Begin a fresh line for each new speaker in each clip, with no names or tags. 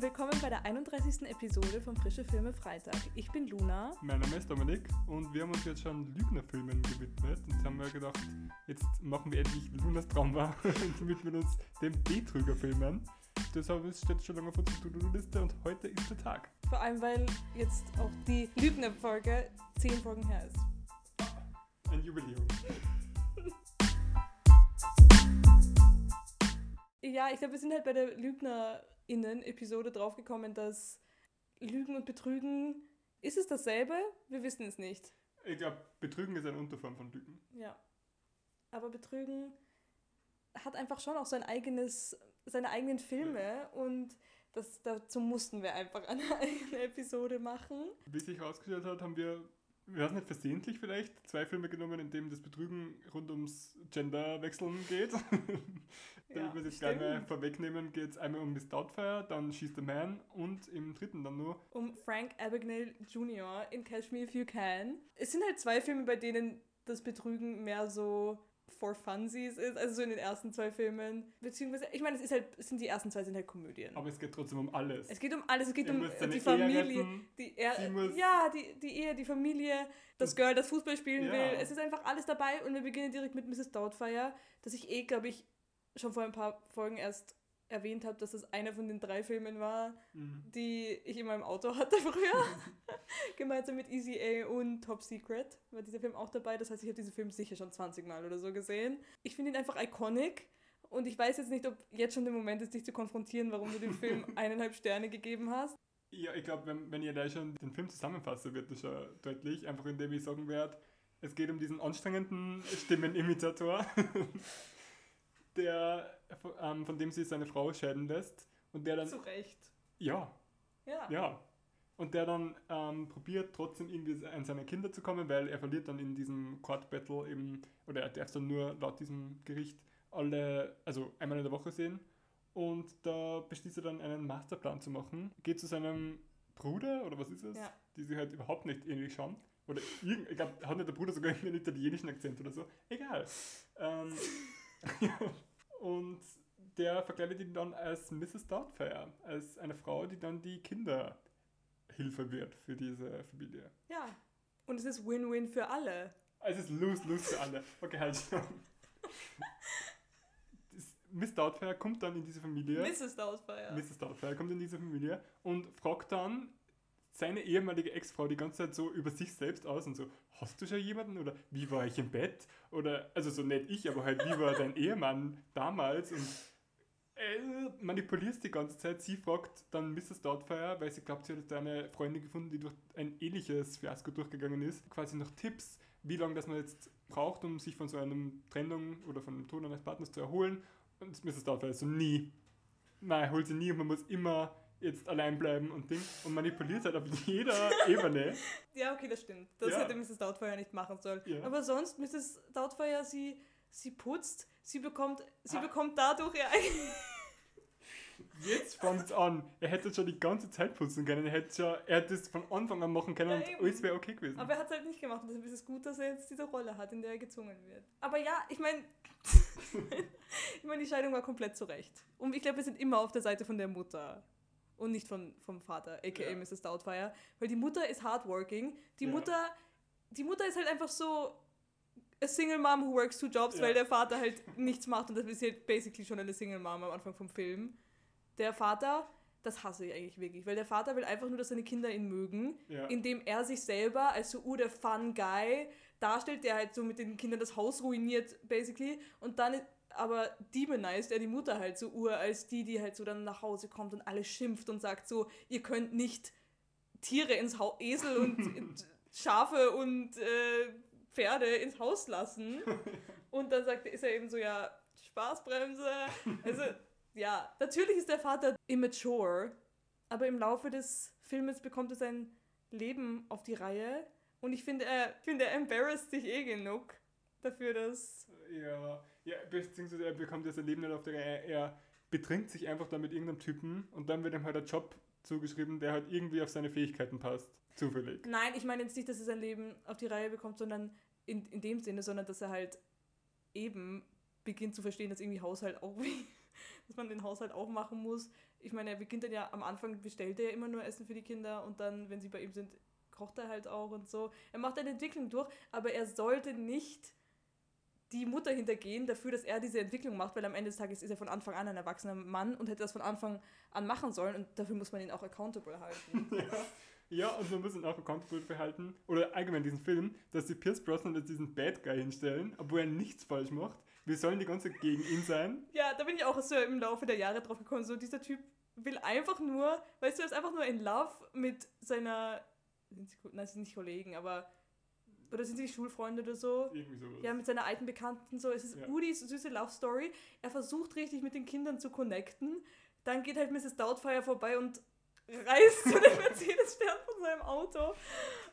und willkommen bei der 31. Episode von Frische Filme Freitag. Ich bin Luna.
Mein Name ist Dominik und wir haben uns jetzt schon Lügnerfilmen gewidmet und jetzt haben wir gedacht, jetzt machen wir endlich Lunas Trauma und widmen uns den Betrügerfilmen. Deshalb steht schon lange auf unserer To-Do-Liste und heute ist der Tag.
Vor allem, weil jetzt auch die Lügner-Folge 10 Folgen her ist.
Ein Jubiläum.
Ja, ich glaube, wir sind halt bei der LügnerInnen-Episode draufgekommen, dass Lügen und Betrügen, ist es dasselbe? Wir wissen es nicht.
Ich glaube, Betrügen ist eine Unterform von Lügen.
Ja. Aber Betrügen hat einfach schon auch sein eigenes, seine eigenen Filme und das, dazu mussten wir einfach eine eigene Episode machen.
Wie sich herausgestellt hat, haben wir, wir haben nicht versehentlich vielleicht, zwei Filme genommen, in denen das Betrügen rund ums Genderwechseln geht. Damit wir es jetzt gleich mal
stimmt.
vorwegnehmen, geht es einmal um Miss Doubtfire, dann She's the Man und im dritten dann nur
um Frank Abagnale Jr. in Catch Me If You Can. Es sind halt zwei Filme, bei denen das Betrügen mehr so for funsies ist, also so in den ersten zwei Filmen. Beziehungsweise, ich meine, es ist halt, sind die ersten zwei sind halt Komödien.
Aber es geht trotzdem um alles.
es geht um alles, es geht
Er
um die Familie,
retten,
die er, ja, die, die Ehe, die Familie, das Girl, das Fußball spielen
Ja.
will. Es ist einfach alles dabei und wir beginnen direkt mit Mrs. Doubtfire, dass ich eh, glaube ich, schon vor ein paar Folgen erst erwähnt habe, dass das einer von den drei Filmen war,
Mhm.
die ich in meinem Auto hatte früher. Gemeinsam mit Easy A und Top Secret war dieser Film auch dabei. Das heißt, ich habe diesen Film sicher schon 20 Mal oder so gesehen. Ich finde ihn einfach iconic. Und ich weiß jetzt nicht, ob jetzt schon der Moment ist, dich zu konfrontieren, warum du dem Film eineinhalb Sterne gegeben hast.
Ja, ich glaube, wenn, wenn ihr da schon den Film zusammenfasst, wird das schon deutlich. Einfach indem ich sagen werde, es geht um diesen anstrengenden Stimmenimitator, der, ähm, von dem sie seine Frau scheiden lässt. Und der dann,
Zu Recht.
ja,
Ja.
ja. Und der dann ähm, probiert trotzdem irgendwie an seine Kinder zu kommen, weil er verliert dann in diesem Court Battle eben, oder er darf dann nur laut diesem Gericht alle, also einmal in der Woche sehen. Und da beschließt er dann einen Masterplan zu machen. Geht zu seinem Bruder, oder was ist es?
Ja.
Die sich halt überhaupt nicht ähnlich schauen. Oder irgend, ich glaube, hat nicht der Bruder sogar irgendwie einen italienischen Akzent oder so. Egal. Ähm, und der verkleidet ihn dann als Mrs. Doubtfire, als eine Frau, die dann die Kinderhilfe wird für diese Familie.
ja. Und es ist Win-Win für alle.
Es ist lose-lose für alle. Okay, halt schon. Miss Doubtfire kommt dann in diese Familie.
Mrs. Doubtfire.
Mrs. Doubtfire kommt in diese Familie und fragt dann seine ehemalige Ex-Frau die ganze Zeit so über sich selbst aus und so, hast du schon jemanden oder wie war ich im Bett? Oder, also so nicht ich, aber halt, wie war dein Ehemann damals? Und äh, manipulierst die ganze Zeit. Sie fragt dann Mrs. Doubtfire, weil sie glaubt, sie hat eine Freundin gefunden, die durch ein ähnliches Fiasko durchgegangen ist, quasi noch Tipps, wie lange das man jetzt braucht, um sich von so einem Trennung oder von dem Tod eines Partners zu erholen. Und Mrs. Doubtfire so, nie. Nein, holt sie nie und man muss immer jetzt allein bleiben und Ding und manipuliert halt auf jeder Ebene.
Ja, okay, das stimmt. Das
Ja.
hätte Mrs. Doubtfire nicht machen sollen.
Ja.
Aber sonst, Mrs. Doubtfire, sie, sie putzt, sie bekommt, sie
Ah.
bekommt dadurch ihr eigenes.
Jetzt fängt's an. Er hätte schon die ganze Zeit putzen können. Er hätte schon, er hätte es von Anfang an machen können
Ja,
und
eben.
alles wäre okay gewesen.
Aber er hat es halt nicht gemacht. Und deshalb ist es gut, dass er jetzt diese Rolle hat, in der er gezwungen wird. Aber ja, ich meine, ich meine, die Scheidung war komplett zurecht. Und ich glaube, wir sind immer auf der Seite von der Mutter. Und nicht von, vom Vater, aka
Ja.
Mrs. Doubtfire. Weil die Mutter ist hardworking. Die
Ja.
Mutter, die Mutter ist halt einfach so a single mom who works two jobs,
Ja.
weil der Vater halt nichts macht. Und das ist halt basically schon eine single mom am Anfang vom Film. Der Vater, das hasse ich eigentlich wirklich, weil der Vater will einfach nur, dass seine Kinder ihn mögen indem er sich selber als so uh, der Fun Guy darstellt, der halt so mit den Kindern das Haus ruiniert, basically. Und dann aber demonized er die Mutter halt so ur als die, die halt so dann nach Hause kommt und alles schimpft und sagt so, ihr könnt nicht Tiere ins Haus, Esel und Schafe und äh, Pferde ins Haus lassen. Und dann sagt, ist er eben so, ja, Spaßbremse. Also, ja, natürlich ist der Vater immature, aber im Laufe des Filmes bekommt er sein Leben auf die Reihe. Und ich finde, er, finde, er embarrasst sich eh genug dafür, dass.
ja, ja, beziehungsweise er bekommt ja sein Leben nicht auf der Reihe. Er betrinkt sich einfach da mit irgendeinem Typen und dann wird ihm halt ein Job zugeschrieben, der halt irgendwie auf seine Fähigkeiten passt. Zufällig.
Nein, ich meine jetzt nicht, dass er sein Leben auf die Reihe bekommt, sondern in, in dem Sinne, sondern dass er halt eben beginnt zu verstehen, dass irgendwie Haushalt auch, dass man den Haushalt auch machen muss. ich meine, er beginnt dann ja am Anfang, bestellt er ja immer nur Essen für die Kinder und dann, wenn sie bei ihm sind, kocht er halt auch und so. Er macht eine Entwicklung durch, aber er sollte nicht die Mutter hintergehen dafür, dass er diese Entwicklung macht, weil am Ende des Tages ist er von Anfang an ein erwachsener Mann und hätte das von Anfang an machen sollen und dafür muss man ihn auch accountable halten.
Ja. Ja, und man muss ihn auch accountable behalten, oder allgemein diesen Film, dass die Pierce Brosnan als diesen Bad Guy hinstellen, obwohl er nichts falsch macht. Wir sollen die ganze Zeit gegen ihn sein.
Ja, da bin ich auch so im Laufe der Jahre drauf gekommen, so dieser Typ will einfach nur, weißt du, er ist einfach nur in Love mit seiner, nein, sie sind nicht Kollegen, aber, oder sind sie Schulfreunde oder so?
Irgendwie sowas.
Ja, mit seiner alten Bekannten so. Es ist
Ja.
Udis süße Love Story. Er versucht richtig mit den Kindern zu connecten. Dann geht halt Mrs. Doubtfire vorbei und reißt so den Mercedes-Stern von seinem Auto.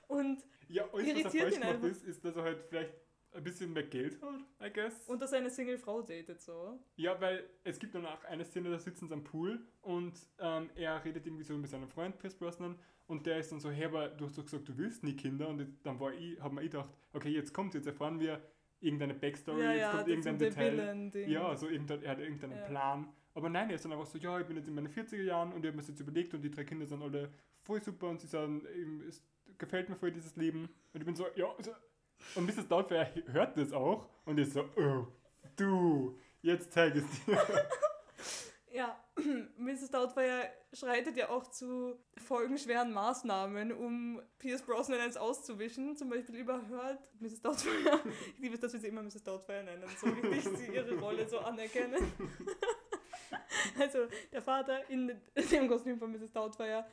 Und
Ja, alles, was er
Irritiert
falsch
ihn
ist, ist, dass er halt vielleicht ein bisschen mehr Geld hat, I guess.
unter seine Single-Frau datet so.
ja, weil es gibt dann auch eine Szene, da sitzen sie am Pool und ähm, er redet irgendwie so mit seinem Freund Pierce Brosnan und der ist dann so, hey, aber du hast doch gesagt, du willst nie Kinder und dann war ich, hab mir ich gedacht, okay, jetzt kommt jetzt erfahren wir irgendeine Backstory,
ja,
jetzt
ja,
kommt irgendein Detail. Ja, so irgendein, er hat irgendeinen
Ja.
Plan. Aber nein, er ist dann einfach so, ja, ich bin jetzt in meinen 40er Jahren und ich habe mir das jetzt überlegt und die drei Kinder sind alle voll super und sie sagen, es gefällt mir voll dieses Leben. Und ich bin so, ja, so. und Mrs. Doubtfire hört das auch und ist so, oh, du, jetzt zeige es dir.
Ja, Mrs. Doubtfire schreitet ja auch zu folgenschweren Maßnahmen, um Pierce Brosnan eins auszuwischen. Zum Beispiel überhört Mrs. Doubtfire, ich liebe es, dass wir sie immer Mrs. Doubtfire nennen, so richtig sie ihre Rolle so anerkennen. Also der Vater in dem Kostüm von Mrs. Doubtfire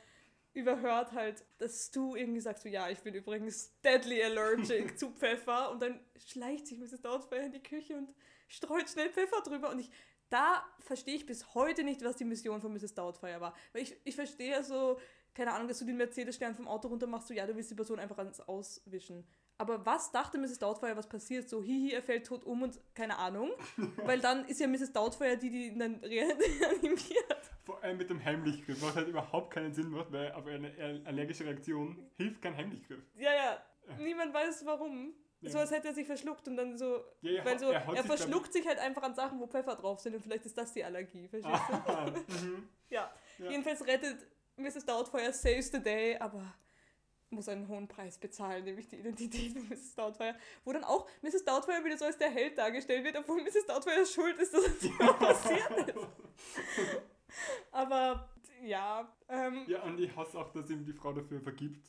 überhört halt, dass Stu irgendwie sagt so, ja, ich bin übrigens deadly allergic zu Pfeffer und dann schleicht sich Mrs. Doubtfire in die Küche und streut schnell Pfeffer drüber und ich, da verstehe ich bis heute nicht, was die Mission von Mrs. Doubtfire war. Weil ich, ich verstehe ja so, keine Ahnung, dass du den Mercedes-Stern vom Auto runter machst, so ja, du willst die Person einfach ans Auswischen. Aber was dachte Mrs. Doubtfire, was passiert? So, hihi, er fällt tot um und keine Ahnung. Weil dann ist ja Mrs. Doubtfire die, die ihn dann reanimiert.
Vor allem mit dem Heimlichgriff, was halt überhaupt keinen Sinn macht, weil auf eine aller- allergische Reaktion hilft kein Heimlichgriff.
Ja, ja, niemand weiß warum.
Ja.
So als hätte er sich verschluckt und dann so,
Ja, ja,
weil so,
er
er
sich,
verschluckt sich halt einfach an Sachen, wo Pfeffer drauf sind und vielleicht ist das die Allergie, verstehst du?
Ah, mhm.
Ja. Jedenfalls rettet Mrs. Doubtfire saves the day, aber muss einen hohen Preis bezahlen, nämlich die Identität von Mrs. Doubtfire. Wo dann auch Mrs. Doubtfire wieder so als der Held dargestellt wird, obwohl Mrs. Doubtfire schuld ist, dass es überhaupt passiert ist. Aber ja, ähm,
Ja, und ich hasse auch, dass ihm die Frau dafür vergibt.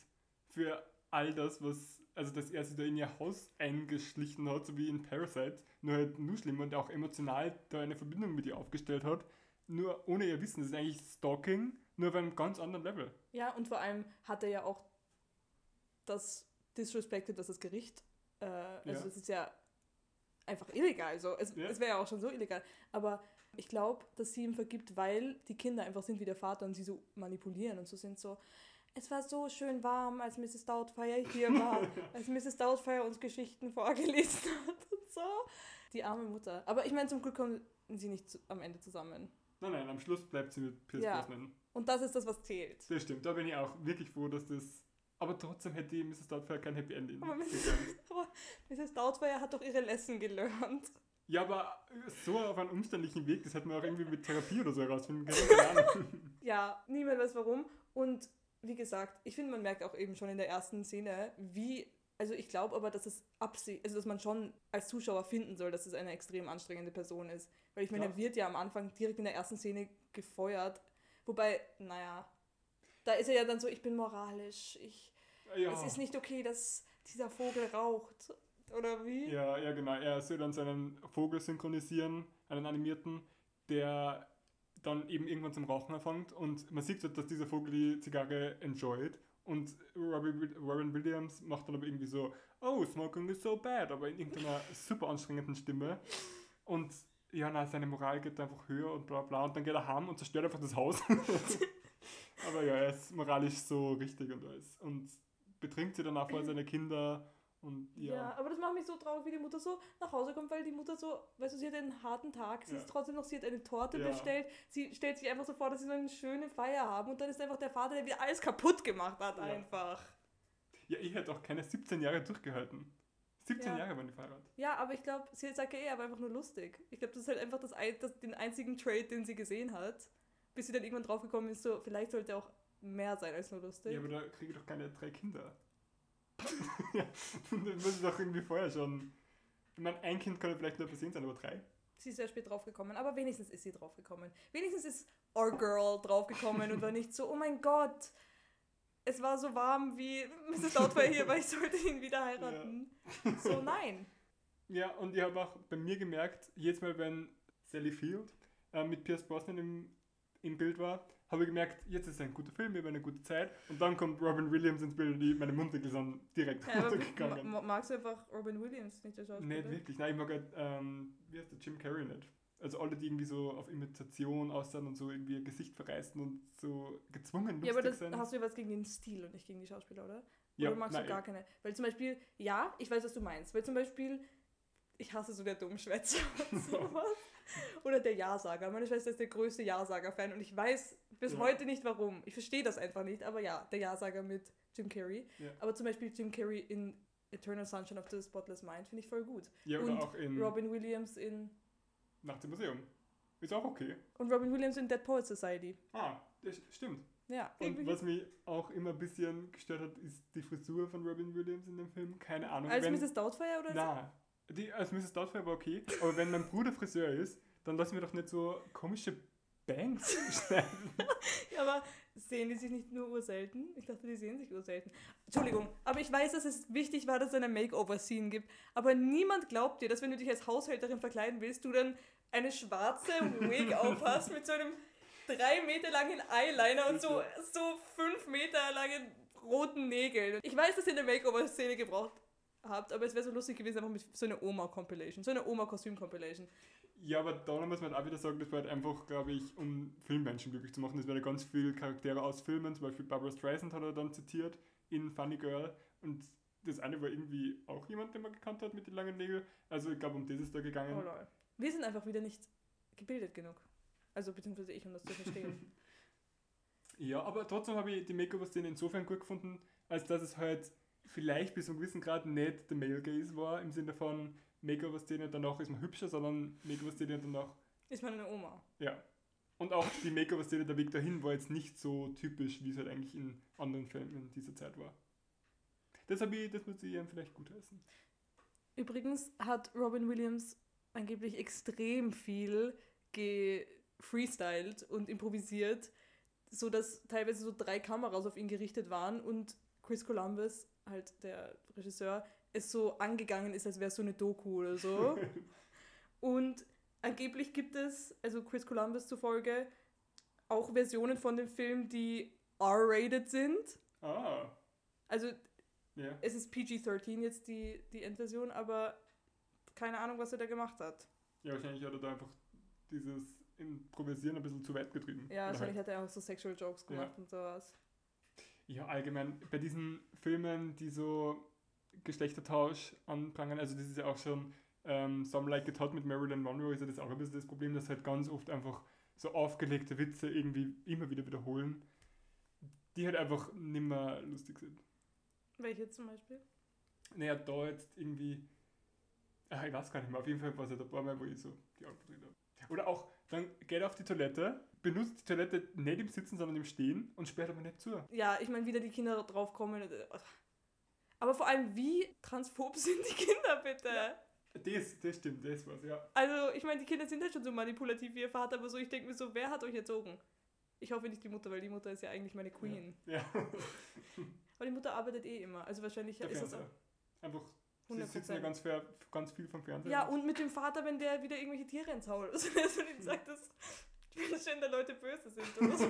Für all das, was, also dass er sich da in ihr Haus eingeschlichen hat, so wie in Parasite, nur halt nur schlimmer und auch emotional da eine Verbindung mit ihr aufgestellt hat, nur ohne ihr Wissen. Das ist eigentlich Stalking, nur auf einem ganz anderen Level.
ja, und vor allem hat er ja auch das disrespected, dass das Gericht, äh, also
Ja.
das ist ja einfach illegal. Also es,
Ja.
es wäre ja auch schon so illegal. Aber ich glaube, dass sie ihm vergibt, weil die Kinder einfach sind wie der Vater und sie so manipulieren und so sind so. Es war so schön warm, als Mrs. Doubtfire hier war, als Mrs. Doubtfire uns Geschichten vorgelesen hat und so. Die arme Mutter. Aber ich meine, zum Glück kommen sie nicht zu, am Ende zusammen.
Nein, nein, am Schluss bleibt sie mit Pierce
Ja.
Brosnan.
Und das ist das, was zählt.
Das stimmt, da bin ich auch wirklich froh, dass das. Aber trotzdem hätte Mrs. Doubtfire kein Happy Ending.
Aber Mrs. Aber Mrs. Doubtfire hat doch ihre Lesson gelernt.
Ja, aber so auf einem umständlichen Weg, das hätte man auch irgendwie mit Therapie oder so herausfinden können.
Ja, niemand weiß warum. Und wie gesagt, ich finde, man merkt auch eben schon in der ersten Szene, wie. Also ich glaube aber, dass es Absicht, also dass man schon als Zuschauer finden soll, dass es eine extrem anstrengende Person ist. Weil ich meine, er wird ja am Anfang direkt in der ersten Szene gefeuert. Wobei, naja, da ist er ja dann so, ich bin moralisch, ich,
Ja.
es ist nicht okay, dass dieser Vogel raucht. Oder wie?
Ja, ja, genau. Er soll dann seinen Vogel synchronisieren, einen animierten, der dann eben irgendwann zum Rauchen anfängt und man sieht, so, dass dieser Vogel die Zigarre enjoyt und Robbie, Robin Williams macht dann aber irgendwie so, oh, smoking is so bad, aber in irgendeiner super anstrengenden Stimme und ja, na, seine Moral geht einfach höher und bla bla und dann geht er heim und zerstört einfach das Haus. aber ja, er ist moralisch so richtig und alles und betrinkt sie dann auch vor seine Kinder und
Ja.
ja.
aber das macht mich so traurig, wie die Mutter so nach Hause kommt, weil die Mutter so, weißt du, sie hat einen harten Tag, sie
Ja.
ist trotzdem noch, sie hat eine Torte
Ja.
bestellt, sie stellt sich einfach so vor, dass sie so eine schöne Feier haben und dann ist einfach der Vater, der wieder alles kaputt gemacht hat, einfach.
Ja, ich hätte auch keine 17 Jahre durchgehalten. 17
Ja.
Jahre waren die verheiratet.
Ja, aber ich glaube, sie sagt ja eh, er war einfach nur lustig. Ich glaube, das ist halt einfach das, das, den einzigen Trade, den sie gesehen hat bis sie dann irgendwann draufgekommen ist, so, vielleicht sollte auch mehr sein als nur lustig.
Ja, aber da kriege ich doch keine drei Kinder. ja, das muss ich doch irgendwie vorher schon. Ich meine, ein Kind kann ja vielleicht nur versehen sein, aber drei.
Sie ist sehr spät draufgekommen, aber wenigstens ist sie draufgekommen. Wenigstens ist Our Girl draufgekommen und war nicht so, oh mein Gott, es war so warm wie Mrs. Doubtfire hier, weil ich sollte ihn wieder heiraten. So, nein.
Ja, und ich habe auch bei mir gemerkt, jedes Mal, wenn Sally Field äh, mit Pierce Brosnan im, im Bild war, habe ich gemerkt, jetzt ist ein guter Film, wir haben eine gute Zeit. Und dann kommt Robin Williams ins Bild und die, meine Mundwinkel sind direkt
Ja,
runtergegangen.
ma- magst du einfach Robin Williams, nicht der Schauspieler?
Nicht wirklich. Nein, ich mag halt, ähm, wie heißt der, Jim Carrey nicht. Also alle, die irgendwie so auf Imitation aussehen und so irgendwie ihr Gesicht verreißen und so gezwungen lustig
Ja, aber das
sind.
hast du ja was gegen den Stil und nicht gegen die Schauspieler, oder?
ja,
oder magst
nein,
du gar keine? Weil zum Beispiel, ja, ich weiß, was du meinst. Weil zum Beispiel, ich hasse so der Dummschwätzer und sowas. Oder der Ja-Sager. Meine Schwester ist der größte Ja-Sager-Fan und ich weiß bis
Ja.
heute nicht warum. Ich verstehe das einfach nicht, aber ja, der Ja-Sager mit Jim Carrey.
Ja.
Aber zum Beispiel Jim Carrey in Eternal Sunshine of the Spotless Mind finde ich voll gut.
Ja, oder
und
auch in
Robin Williams in.
Nacht im Museum. Ist auch okay.
Und Robin Williams in Dead Poets Society.
Ah, das stimmt.
Ja,
Und was mich auch immer ein bisschen gestört hat, ist die Frisur von Robin Williams in dem Film. Keine Ahnung.
als
wenn,
Mrs. Doubtfire oder so?
Die, als Mrs. Doubtfire war okay, aber wenn mein Bruder Friseur ist, dann lassen wir doch nicht so komische Bangs schneiden.
Ja, aber sehen die sich nicht nur urselten? Ich dachte, die sehen sich urselten. Entschuldigung, aber ich weiß, dass es wichtig war, dass es eine Makeover-Scene gibt. Aber niemand glaubt dir, dass wenn du dich als Haushälterin verkleiden willst, du dann eine schwarze Wig aufhast mit so einem drei Meter langen Eyeliner und so, so fünf Meter langen roten Nägeln. Ich weiß, dass ihr eine Makeover-Szene gebraucht habt, aber es wäre so lustig gewesen, einfach mit so einer Oma-Compilation, so eine Oma-Kostüm-Compilation.
Ja, aber da muss man halt auch wieder sagen, das war halt einfach, glaube ich, um Filmmenschen glücklich zu machen. Das werden ganz viele Charaktere aus Filmen, zum Beispiel Barbara Streisand hat er dann zitiert in Funny Girl. Und das eine war irgendwie auch jemand, den man gekannt hat mit den langen Nägeln. Also ich glaube, um das ist da gegangen.
Oh lol. Wir sind einfach wieder nicht gebildet genug. Also beziehungsweise ich, um das zu verstehen.
Ja, aber trotzdem habe ich die Makeover-Szene insofern gut gefunden, als dass es halt vielleicht bis zu einem gewissen Grad nicht der Male Gaze war, im Sinne von Makeover-Szene und danach ist man hübscher, sondern Makeover-Szene und danach,
Ist man eine Oma.
ja. Und auch die Makeover-Szene, der Weg dahin, war jetzt nicht so typisch, wie es halt eigentlich in anderen Filmen dieser Zeit war. Ich, das muss ich ihm vielleicht gut heißen.
Übrigens hat Robin Williams angeblich extrem viel gefreestylt und improvisiert, so dass teilweise so drei Kameras auf ihn gerichtet waren und Chris Columbus, halt der Regisseur, es so angegangen ist, als wäre es so eine Doku oder so. und angeblich gibt es, also Chris Columbus zufolge, auch Versionen von dem Film, die R-rated sind.
Ah,
Also
ja.
es ist PG-13 jetzt die, die Endversion, aber keine Ahnung, was er da gemacht hat.
Ja, wahrscheinlich hat er da einfach dieses Improvisieren ein bisschen zu weit getrieben.
Ja, wahrscheinlich
halt-
hat er auch so Sexual Jokes
Ja.
gemacht und sowas.
Ja, allgemein bei diesen Filmen, die so Geschlechtertausch anprangern, also das ist ja auch schon ähm, Some Like It Hot mit Marilyn Monroe, ist ja das auch ein bisschen das Problem, dass halt ganz oft einfach so aufgelegte Witze irgendwie immer wieder wiederholen, die halt einfach nimmer lustig sind.
Welche zum Beispiel?
Naja, da jetzt irgendwie, ach, ich weiß gar nicht mehr, auf jeden Fall war es halt ein paar Mal, wo ich so die Augen verdreht habe. Oder auch, dann geht er auf die Toilette, benutzt die Toilette nicht im Sitzen, sondern im Stehen und sperrt aber nicht zu.
Ja, ich meine, wieder die Kinder drauf kommen. Aber vor allem, wie transphob sind die Kinder bitte?
Das, das stimmt, das war's, ja.
Also, ich meine, die Kinder sind halt schon so manipulativ wie ihr Vater, aber so, ich denke mir so, wer hat euch erzogen? Ich hoffe nicht die Mutter, weil die Mutter ist ja eigentlich meine Queen.
Ja,
Aber die Mutter arbeitet eh immer. Also wahrscheinlich
der
ist das
Fernseher. Einfach, sie
100%.
sitzen ja ganz, fair, ganz viel vom Fernseher.
Ja, und mit dem Vater, wenn der wieder irgendwelche Tiere ins Haus lässt und ihm sagt, dass transgender Leute böse sind oder so.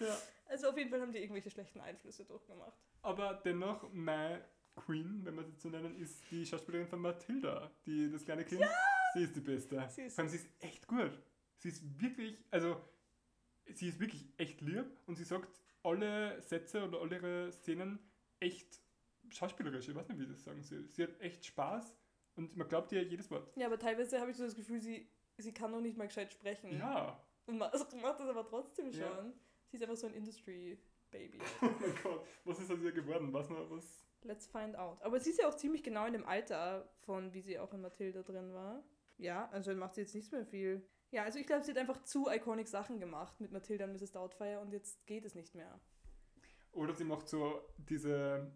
Ja.
Also auf jeden Fall haben die irgendwelche schlechten Einflüsse durchgemacht.
Aber dennoch, meine Queen, wenn man sie so nennen, ist die Schauspielerin von Mathilda, die das kleine Kind. Sie ist die Beste.
Sie ist-
Vor allem, sie ist echt gut. Sie ist wirklich, also, sie ist wirklich echt lieb und sie sagt alle Sätze oder alle ihre Szenen echt schauspielerisch. Ich weiß nicht, wie ich das sagen soll. Sie hat echt Spaß und man glaubt ihr jedes Wort.
Ja, aber teilweise habe ich so das Gefühl, sie, sie kann noch nicht mal gescheit sprechen.
Ja.
Und also macht das aber trotzdem schon.
Ja.
Sie ist einfach so ein Industry-Baby.
Oh mein Gott, was ist aus ihr geworden? Was noch was?
Let's find out. Aber sie ist ja auch ziemlich genau in dem Alter von, wie sie auch in Matilda drin war. Ja, also macht sie jetzt nichts mehr viel. Ja, also ich glaube, sie hat einfach zu iconic Sachen gemacht mit Matilda und Mrs. Doubtfire und jetzt geht es nicht mehr.
Oder sie macht so diese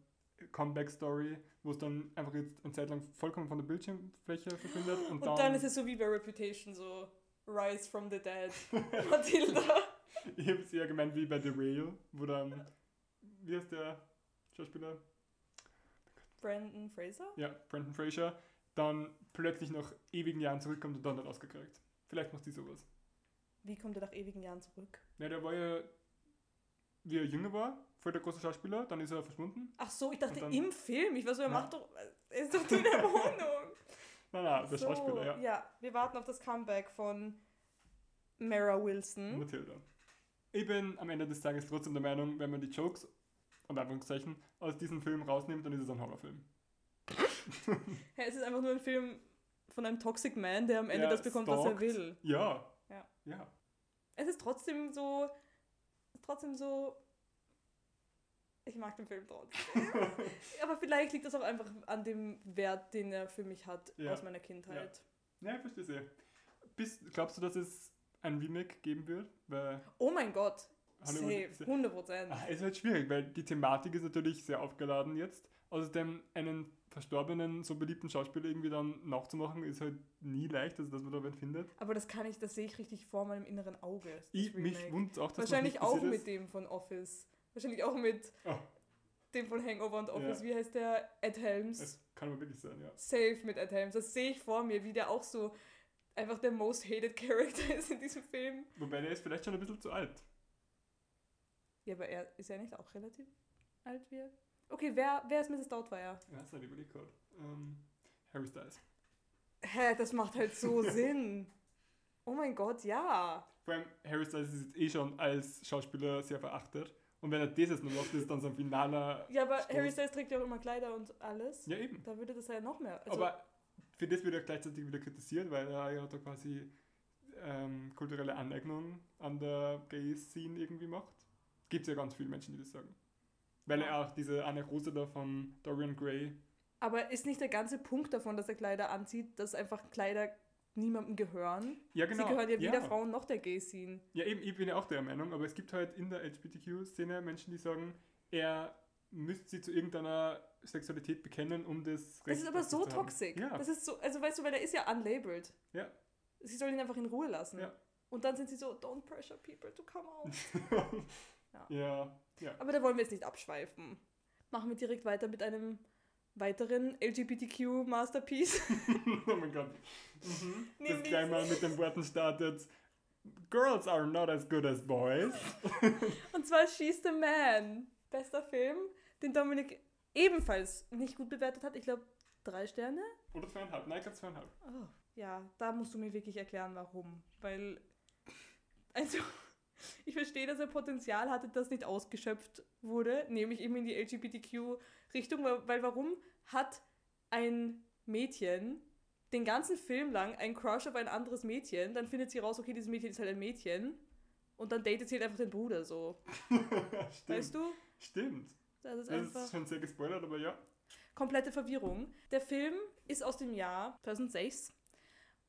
Comeback-Story, wo es dann einfach jetzt eine Zeit lang vollkommen von der Bildschirmfläche verschwindet. Und,
Und dann, ist es so wie bei Reputation, so Rise from the Dead. Matilda.
Ich habe es eher gemeint wie bei The Rail, wo dann, wie heißt der Schauspieler?
Brandon Fraser?
Ja, Brandon Fraser, dann plötzlich nach ewigen Jahren zurückkommt und dann dann ausgekriegt. Vielleicht macht sie sowas.
Wie kommt er nach ewigen Jahren zurück?
Ja, der war ja, wie er jünger war, voll der große Schauspieler, dann ist er verschwunden.
Ach so, ich dachte
dann-
im Film. Ich so, er macht doch. Er ist doch in der Wohnung.
Nein, nein, der
so,
Schauspieler, ja.
Ja, wir warten auf das Comeback von Mara Wilson.
Matilda. Ich bin am Ende des Tages trotzdem der Meinung, wenn man die Jokes und Anführungszeichen aus diesem Film rausnimmt, dann ist es ein Horrorfilm.
Hey, es ist einfach nur ein Film von einem Toxic Man, der am Ende
Ja,
das bekommt, was er
stalkt.
will.
Ja.
Ja.
Ja.
Es ist trotzdem so. Trotzdem so. Ich mag den Film trotzdem. Aber vielleicht liegt das auch einfach an dem Wert, den er für mich hat
Ja.
aus meiner Kindheit.
Ja, ich verstehe sehr. Bist, glaubst du, dass es ein Remake geben wird? Weil
Oh mein Gott. Safe.
ist ja-
100 Prozent.
Ah, es ist halt schwierig, weil die Thematik ist natürlich sehr aufgeladen jetzt. Außerdem einen verstorbenen, so beliebten Schauspieler irgendwie dann nachzumachen, ist halt nie leicht, also dass man da wen findet.
Aber das kann ich, das sehe ich richtig vor meinem inneren Auge. das
Ich, mich wundert auch, dass
Wahrscheinlich auch mit
passiert
dem von Office. Wahrscheinlich auch mit
Oh.
dem von Hangover und Office.
Ja.
Wie heißt der? Ed Helms.
ist. Es kann aber wirklich sein, ja.
Safe mit Ed Helms. Das sehe ich vor mir, wie der auch so einfach der most hated Character ist in diesem Film.
Wobei der ist vielleicht schon ein bisschen zu alt.
Ja, aber er ist ja nicht auch relativ alt wie er. Okay, wer, wer ist Mrs. Doubtfire?
Ja, das hat überlegt gerade. Ähm, Harry Styles.
Hä, das macht halt so Sinn. Oh mein Gott, ja.
Vor allem Harry Styles ist jetzt eh schon als Schauspieler sehr verachtet. Und wenn er das jetzt noch macht, ist dann so ein finaler.
Ja, aber
Stoß.
Harry Styles trägt ja auch immer Kleider und alles.
Ja, eben.
Da würde das ja noch mehr. Also,
aber für das wird er gleichzeitig wieder kritisiert, weil er ja da quasi ähm, kulturelle Aneignung an der Gay-Scene irgendwie macht. Gibt es ja ganz viele Menschen, die das sagen. Weil er auch diese Rose da von Dorian Gray.
aber ist nicht der ganze Punkt davon, dass er Kleider anzieht, dass einfach Kleider niemandem gehören?
Ja, genau.
Sie gehören ja weder
ja.
Frauen noch der Gay-Scene.
Ja, eben, ich bin ja auch der Meinung, aber es gibt halt in der LGBTQ-Szene Menschen, die sagen, er müsste sie zu irgendeiner Sexualität bekennen, um das
Das ist aber so toxisch.
Ja.
Das ist so, also weißt du, weil er ist ja unlabeled.
Ja.
Sie sollen ihn einfach in Ruhe lassen.
Ja.
Und dann sind sie so, don't pressure people to come out.
ja, ja.
Aber da wollen wir jetzt nicht abschweifen. Machen wir direkt weiter mit einem weiteren LGBTQ-Masterpiece.
oh mein Gott. Mhm. Das gleich mal mit den Worten startet. Girls are not as good as boys.
Und zwar She's the Man. Bester Film, den Dominik ebenfalls nicht gut bewertet hat. Ich glaube, drei Sterne.
Oder zweieinhalb. Nein, ich glaube zweieinhalb.
Oh, ja, da musst du mir wirklich erklären, warum. Weil, also, ich verstehe, dass er Potenzial hatte, das nicht ausgeschöpft wurde, nämlich eben in die LGBTQ-Richtung, weil, weil warum hat ein Mädchen den ganzen Film lang einen Crush auf ein anderes Mädchen, dann findet sie raus, okay, dieses Mädchen ist halt ein Mädchen und dann datet sie halt einfach den Bruder so.
Stimmt.
Weißt du?
Stimmt.
Das ist
Das ist schon sehr gespoilert, aber ja.
komplette Verwirrung. Der Film ist aus dem Jahr 2006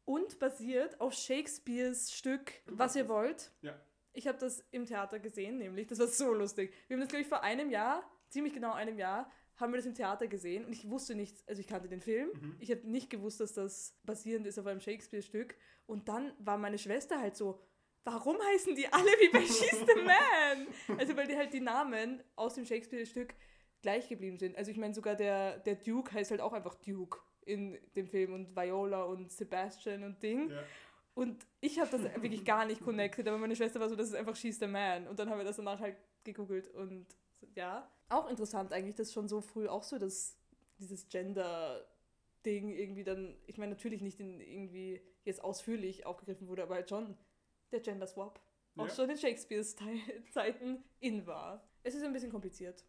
und basiert auf Shakespeares Stück Was ihr wollt.
Ja.
Ich habe das im Theater gesehen, nämlich. Das war so lustig. Wir haben das, glaube ich, vor einem Jahr, ziemlich genau einem Jahr, haben wir das im Theater gesehen und ich wusste nicht, also ich kannte den Film,
Mhm.
ich habe nicht gewusst, dass das basierend ist auf einem Shakespeare-Stück und dann war meine Schwester halt so, warum heißen die alle wie bei She's the Man? Also weil die halt die Namen aus dem Shakespeare-Stück gleich geblieben sind. Also ich meine sogar der, der Duke heißt halt auch einfach Duke in dem Film und Viola und Sebastian und Ding.
ja.
Und ich habe das wirklich gar nicht connected, aber meine Schwester war so, das ist einfach She's the Man. Und dann haben wir das danach halt gegoogelt und ja. Auch interessant eigentlich, dass schon so früh auch so das, dieses Gender-Ding irgendwie dann, ich meine natürlich nicht in irgendwie jetzt ausführlich aufgegriffen wurde, aber halt schon der Gender-Swap auch
Ja.
schon in Shakespeares Te- Zeiten in war. Es ist ein bisschen kompliziert.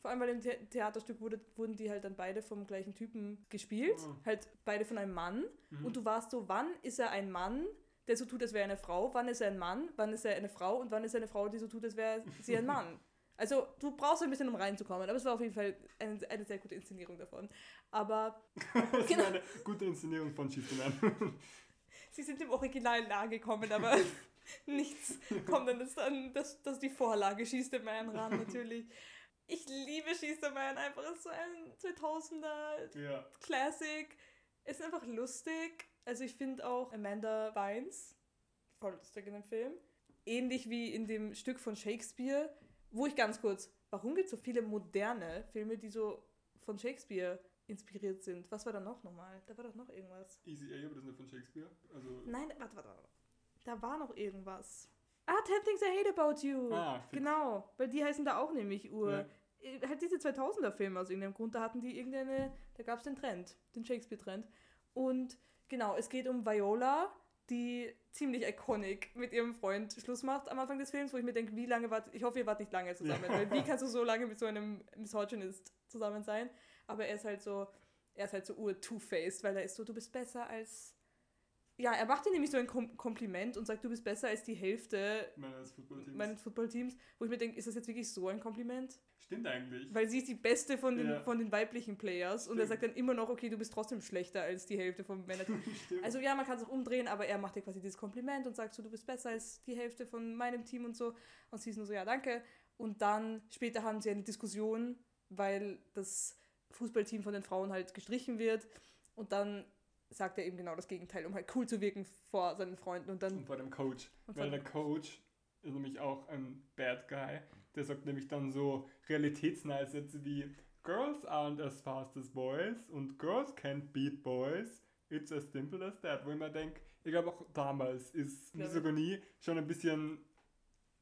Vor allem, weil im The Theaterstück wurde, wurden die halt dann beide vom gleichen Typen gespielt.
Oh.
Halt beide von einem Mann.
Mhm.
Und du warst so, wann ist er ein Mann, der so tut, als wäre er eine Frau? Wann ist er ein Mann? Wann ist er eine Frau? Und wann ist er eine Frau, die so tut, als wäre sie ein Mann? Also du brauchst ein bisschen, um reinzukommen, aber es war auf jeden Fall eine, eine sehr gute Inszenierung davon. Aber
Das
Genau.
war eine gute Inszenierung von Man.
Sie sind dem Original nahe gekommen, aber nichts kommt an das, an das, das die Vorlage Schießt der Man ran, natürlich. Ich liebe Schießt der Man einfach. Es ist so ein 2000er
ja.
Classic. Es ist einfach lustig. Also ich finde auch Amanda Bynes voll lustig in dem Film. Ähnlich wie in dem Stück von Shakespeare, wo ich ganz kurz, warum gibt es so viele moderne Filme, die so von Shakespeare inspiriert sind? Was war da noch nochmal? Da war doch noch irgendwas.
Easy A, aber das ist nicht von Shakespeare. Also,
Nein, warte, warte, warte. Da war noch irgendwas. Ah, 10 Things I Hate About You.
ah.
Genau, weil die heißen da auch nämlich Ur.
Ja.
Äh, Halt diese 2000er Filme aus irgendeinem Grund, da hatten die irgendeine, da gab es den Trend, den Shakespeare-Trend. Und genau, es geht um Viola, die ziemlich iconic mit ihrem Freund Schluss macht am Anfang des Films, wo ich mir denke, wie lange wart, ich hoffe, ihr wart nicht lange zusammen, weil wie kannst du so lange mit so einem Misogynist zusammen sein? Aber er ist halt so, er ist halt so ur-two-faced, weil er ist so, du bist besser als, ja, er macht dir nämlich so ein Kom Kompliment und sagt, du bist besser als die Hälfte
Meines Footballteams.
Footballteams, wo ich mir denke, ist das jetzt wirklich so ein Kompliment?
Stimmt eigentlich.
Weil sie ist die beste von den,
Ja.
von den weiblichen Players und er
Stimmt.
sagt dann immer noch, okay, du bist trotzdem schlechter als die Hälfte vom Männerteam.
Stimmt.
Also ja, man kann es auch umdrehen, aber er macht dir quasi dieses Kompliment und sagt so, du bist besser als die Hälfte von meinem Team und so. Und sie ist nur so, ja, danke. Und dann später haben sie eine Diskussion, weil das Fußballteam von den Frauen halt gestrichen wird. Und dann sagt er eben genau das Gegenteil, um halt cool zu wirken vor seinen Freunden. Und dann
und vor dem Coach. Weil der Coach ist nämlich auch ein Bad Guy. Der sagt nämlich dann so realitätsnahe Sätze wie Girls aren't as fast as boys und Girls can't beat boys. It's as simple as that. Wo ich mir denke, ich glaube auch damals ist. Misogonie schon ein bisschen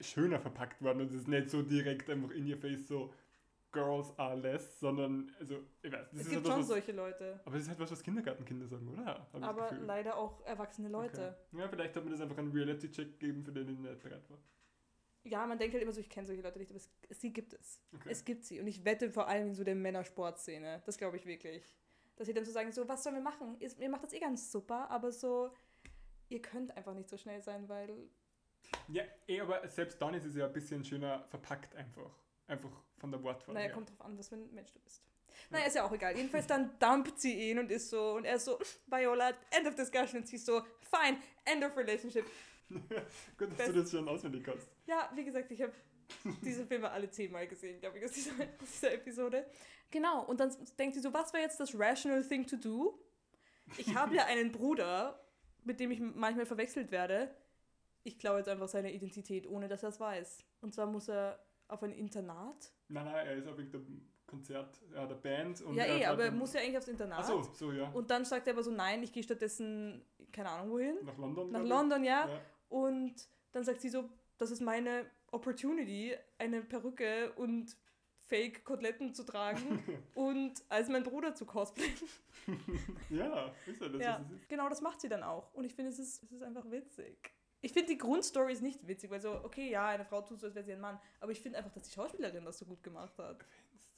schöner verpackt worden und es ist nicht so direkt einfach in your face so Girls are less, sondern also ich weiß, das
es
ist
gibt
etwas,
schon
was,
solche Leute.
aber es ist halt was, was Kindergartenkinder sagen, oder? Hab das
Aber leider auch erwachsene Leute.
Okay. Ja, vielleicht hat mir das einfach einen Reality-Check gegeben, für den ich nicht bereit war.
Ja, man denkt halt immer so, ich kenne solche Leute nicht, aber es, sie gibt es.
Okay.
Es gibt sie. Und ich wette vor allem in so der Männersportszene. Das glaube ich wirklich. Dass sie dann so sagen, so, was sollen wir machen? Ist, ihr macht das eh ganz super, aber so, ihr könnt einfach nicht so schnell sein, weil.
Ja, eh, aber selbst dann ist es ja ein bisschen schöner verpackt einfach. Einfach von der Wortwahl
Naja,
her.
kommt drauf an, was für ein Mensch du bist. Naja, ist ja auch egal. Jedenfalls dann dumpt sie ihn und ist so, und er ist so, Viola, end of discussion. Und sie ist so, fine, end of relationship.
Gut, dass
Best-
du das schon auswendig hast.
Ja, wie gesagt, ich habe diese Filme alle zehnmal gesehen, glaube ich, aus dieser, aus dieser Episode. Genau, und dann denkt sie so, was wäre jetzt das rational thing to do? Ich habe ja einen Bruder, mit dem ich manchmal verwechselt werde. Ich klaue jetzt einfach seine Identität, ohne dass er es weiß. Und zwar muss er auf ein Internat.
Nein, nein, er ist auf irgendeinem Konzert, er hat eine Band und
ja,
er
eh, aber er
dann-
muss ja eigentlich aufs Internat.
Ach so, so, ja.
Und dann sagt er aber so, nein, ich gehe stattdessen, keine Ahnung wohin,
Nach London.
nach. London, ja.
ja.
Und dann sagt sie so, das ist meine Opportunity, eine Perücke und Fake-Koteletten zu tragen und als mein Bruder zu cosplayen.
Ja, ist ja das,
ja,
es ist.
genau das macht sie dann auch. Und ich finde, es ist, es ist einfach witzig. Ich finde, die Grundstory ist nicht witzig, weil so, okay, ja, eine Frau tut so, als wäre sie ein Mann. Aber ich finde einfach, dass die Schauspielerin das so gut gemacht hat.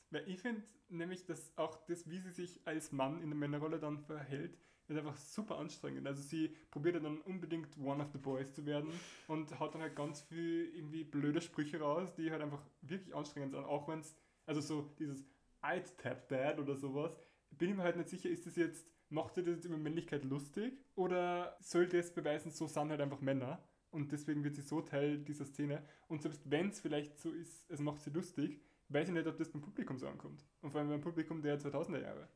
Weil ich finde nämlich, dass auch das, wie sie sich als Mann in der Männerrolle dann verhält, ist einfach super anstrengend. Also sie probiert dann unbedingt one of the boys zu werden und haut dann halt ganz viel irgendwie blöde Sprüche raus, die halt einfach wirklich anstrengend sind. Auch wenn es, also so dieses I'd tap dad oder sowas, bin ich mir halt nicht sicher, ist das jetzt, macht sie das jetzt über Männlichkeit lustig oder sollte es beweisen, so sind halt einfach Männer und deswegen wird sie so Teil dieser Szene und selbst wenn es vielleicht so ist, es macht sie lustig, weiß ich nicht, ob das beim Publikum so ankommt. Und vor allem beim Publikum der 2000er Jahre.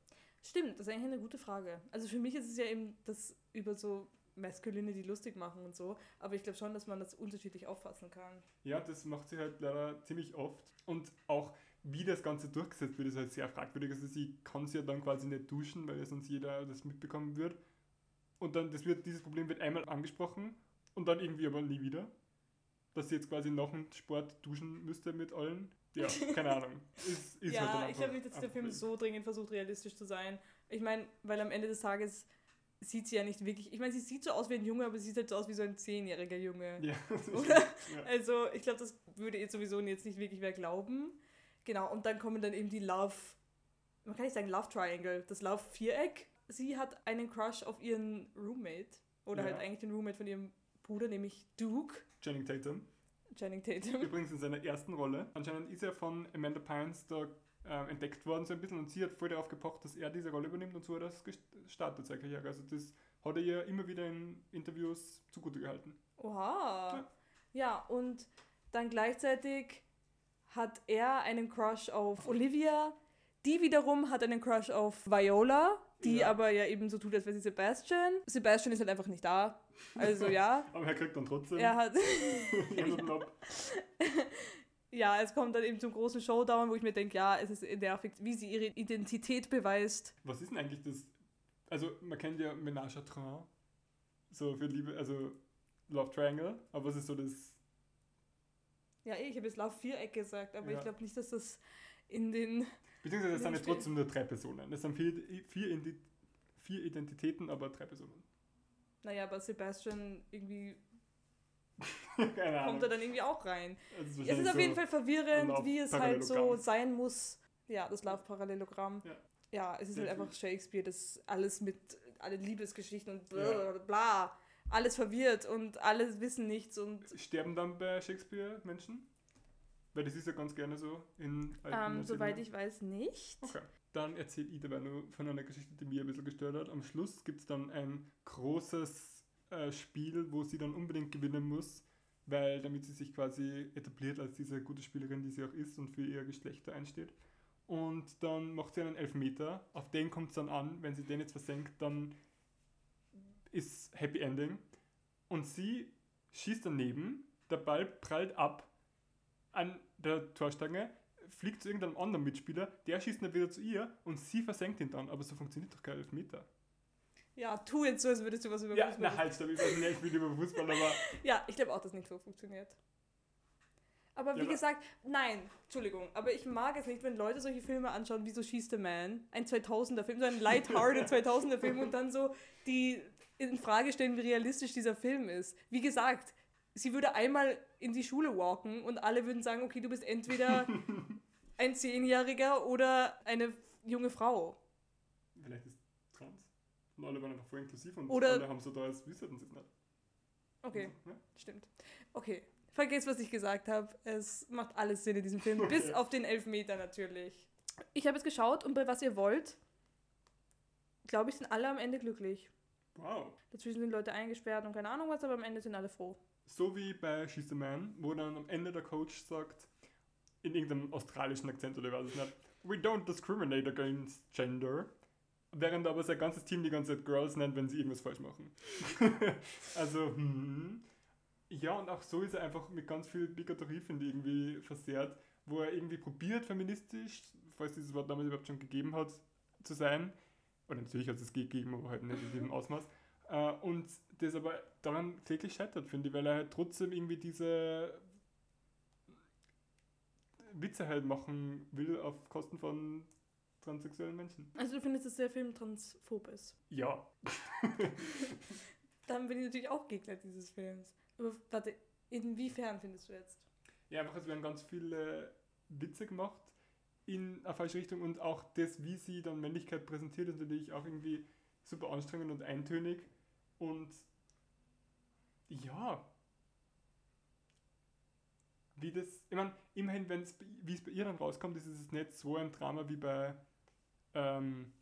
Stimmt, das ist eigentlich eine gute Frage. Also für mich ist es ja eben das über so Maskuline, die lustig machen und so. Aber ich glaube schon, dass man das unterschiedlich auffassen kann.
Ja, das macht sie halt leider ziemlich oft. Und auch wie das Ganze durchgesetzt wird, ist halt sehr fragwürdig. Also sie kann sie ja dann quasi nicht duschen, weil ja sonst jeder das mitbekommen wird. Und dann, das wird, dieses Problem wird einmal angesprochen und dann irgendwie aber nie wieder. Dass sie jetzt quasi nach dem Sport duschen müsste mit allen. Ja, keine Ahnung. Ist, ist halt
ja, ich
einfach
glaube nicht, dass
ein
der Film so dringend versucht, realistisch zu sein. Ich meine, weil am Ende des Tages sieht sie ja nicht wirklich. Ich meine, sie sieht so aus wie ein Junge, aber sie sieht halt so aus wie so ein zehnjähriger Junge.
Ja,
Oder?
Ja.
Also, ich glaube, das würde jetzt sowieso jetzt nicht wirklich wer glauben. Genau, und dann kommen dann eben die Love, man kann nicht sagen Love Triangle, das Love Viereck. Sie hat einen Crush auf ihren Roommate. Oder
Ja.
halt eigentlich den Roommate von ihrem Bruder, nämlich Duke.
Channing Tatum.
Channing Tatum.
Übrigens in seiner ersten Rolle. Anscheinend ist er von Amanda Pines da äh, entdeckt worden so ein bisschen und sie hat voll darauf gepocht, dass er diese Rolle übernimmt und so hat er das gestartet, seine Karriere. Also das hat er ihr immer wieder in Interviews zugute gehalten.
Oha. Ja. ja, und dann gleichzeitig hat er einen Crush auf Olivia. Die wiederum hat einen Crush auf Viola, die ja. aber ja eben so tut, als wäre sie Sebastian. Sebastian ist halt einfach nicht da. Also ja.
aber er kriegt dann trotzdem.
Er hat. ja, es kommt dann eben zum großen Showdown, wo ich mir denke, ja, es ist nervig, wie sie ihre Identität beweist.
Was ist denn eigentlich das? Also, man kennt ja Ménage à Train, so für Liebe, also Love Triangle, aber was ist so das?
Ja, eh, ich habe jetzt Love Viereck gesagt, aber ja. ich glaube nicht, dass das in den.
Beziehungsweise es sind ja trotzdem nur drei Personen. Es sind vier, vier, vier Identitäten, aber drei Personen.
Naja, aber Sebastian irgendwie kommt er dann irgendwie auch rein. Es ist, ist auf jeden Fall verwirrend, wie es halt so sein muss. Ja, das Love-Parallelogramm. Ja. ja. es ist halt einfach Shakespeare, das alles mit, alle Liebesgeschichten und bla, bla, bla, alles verwirrt und alle wissen nichts. und
Sterben dann bei Shakespeare Menschen? Weil das ist ja ganz gerne so in
alten ähm, Soweit ich weiß, nicht.
Okay. Dann erzählt ich dabei nur von einer Geschichte, die mir ein bisschen gestört hat. Am Schluss gibt es dann ein großes äh, Spiel, wo sie dann unbedingt gewinnen muss, weil damit sie sich quasi etabliert als diese gute Spielerin, die sie auch ist und für ihr Geschlechter einsteht. Und dann macht sie einen Elfmeter. Auf den kommt es dann an. Wenn sie den jetzt versenkt, dann ist Happy Ending. Und sie schießt daneben. Der Ball prallt ab an der Torstange fliegt zu irgendeinem anderen Mitspieler, der schießt dann wieder zu ihr und sie versenkt ihn dann. Aber so funktioniert doch kein Elfmeter.
Ja, tu jetzt so, als würdest du was über
ja, Fußball. Ja, na halt, ich weiß nicht viel über Fußball, aber.
ja, ich glaube auch, dass nicht so funktioniert. Aber wie ja, gesagt, nein, Entschuldigung, aber ich mag es nicht, wenn Leute solche Filme anschauen, wie so She's the Man, ein 2000er Film, so ein lighthearted 2000er Film und dann so die in Frage stellen, wie realistisch dieser Film ist. Wie gesagt, sie würde einmal in die Schule walken und alle würden sagen, okay, du bist entweder ein Zehnjähriger oder eine junge Frau.
Vielleicht ist trans. Und alle waren einfach voll inklusiv und
oder
alle haben so da, als wüssten sie es nicht.
Okay, also, ja? stimmt. Okay, vergiss, was ich gesagt habe. Es macht alles Sinn in diesem Film, okay. bis auf den Elfmeter natürlich. Ich habe es geschaut und bei was ihr wollt, glaube ich, sind alle am Ende glücklich.
Wow.
Dazwischen sind Leute eingesperrt und keine Ahnung was, aber am Ende sind alle froh.
So wie bei She's the Man, wo dann am Ende der Coach sagt, in irgendeinem australischen Akzent oder was nicht, we don't discriminate against gender. Während aber sein ganzes Team die ganze Zeit Girls nennt, wenn sie irgendwas falsch machen. also, hm. Ja, und auch so ist er einfach mit ganz viel Bigotterie, finde ich, irgendwie versehrt, wo er irgendwie probiert, feministisch, falls dieses Wort damals überhaupt schon gegeben hat, zu sein. Oder natürlich hat es es gegeben, aber halt nicht in diesem Ausmaß. Äh, und das aber daran täglich scheitert, finde ich, weil er halt trotzdem irgendwie diese Witze halt machen will auf Kosten von transsexuellen Menschen.
Also du findest, dass der Film transphob ist?
Ja.
Dann bin ich natürlich auch Gegner dieses Films. Aber warte, inwiefern findest du jetzt?
Ja, einfach, es werden ganz viele Witze gemacht in eine falsche Richtung und auch das, wie sie dann Männlichkeit präsentiert, ist natürlich auch irgendwie super anstrengend und eintönig. Und ja, wie das, ich meine, immerhin, wenn's, wie es bei ihr dann rauskommt, ist es nicht so ein Drama wie bei ähm,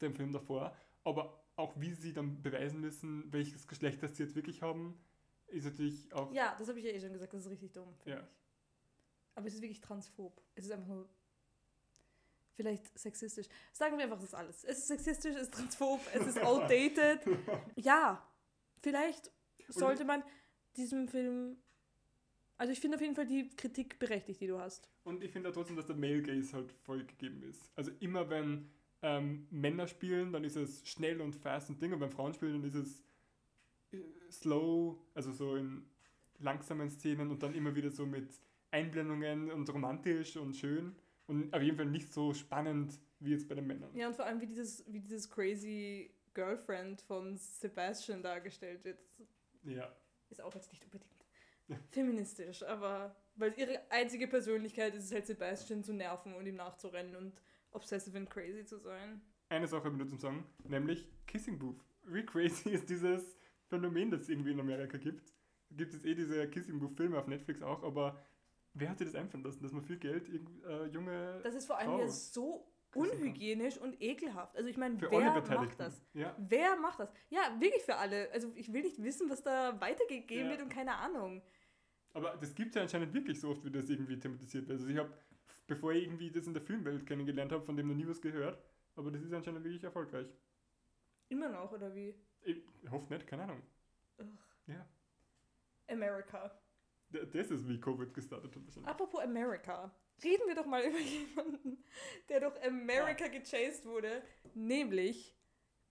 dem Film davor, aber auch wie sie dann beweisen müssen, welches Geschlecht das sie jetzt wirklich haben, ist natürlich auch.
Ja, das habe ich ja eh schon gesagt, das ist richtig dumm.
Ja.
Ich. Aber es ist wirklich transphob. Es ist einfach nur vielleicht sexistisch. Sagen wir einfach, das ist alles. Es ist sexistisch, es ist transphob, es ist outdated. ja, vielleicht sollte man diesem Film also ich finde auf jeden Fall die Kritik berechtigt, die du hast.
Und ich finde auch trotzdem, dass der Male Gaze halt voll gegeben ist. Also immer wenn ähm, Männer spielen, dann ist es schnell und fast und Ding, und wenn Frauen spielen, dann ist es äh, slow, also so in langsamen Szenen und dann immer wieder so mit Einblendungen und romantisch und schön. Und auf jeden Fall nicht so spannend wie jetzt bei den Männern.
Ja, und vor allem wie dieses, wie dieses crazy Girlfriend von Sebastian dargestellt wird.
Ja.
Ist auch jetzt nicht unbedingt feministisch, aber weil ihre einzige Persönlichkeit ist es halt Sebastian zu nerven und ihm nachzurennen und obsessive and crazy zu sein.
Eine Sache habe ich nur zum Sagen, nämlich Kissing Booth. Wie crazy ist dieses Phänomen, das es irgendwie in Amerika gibt. gibt es eh diese Kissing Booth Filme auf Netflix auch, aber wer hat sich das einfallen lassen, dass man viel Geld äh, junge
Das ist vor allem ja so unhygienisch und ekelhaft. Also ich meine, wer macht das?
Ja,
Wer macht das? Ja, wirklich für alle. Also ich will nicht wissen, was da weitergegeben
Ja.
wird und keine Ahnung.
aber das gibt es ja anscheinend wirklich so oft, wie das irgendwie thematisiert wird. Also ich habe, bevor ich irgendwie das in der Filmwelt kennengelernt habe, von dem noch nie was gehört, aber das ist anscheinend wirklich erfolgreich.
Immer noch, oder wie?
Ich hoffe nicht, keine Ahnung.
Ugh.
Ja,
America.
Das ist wie Covid gestartet hat.
Apropos America. Reden wir doch mal über jemanden, der durch America gechased wurde. Nämlich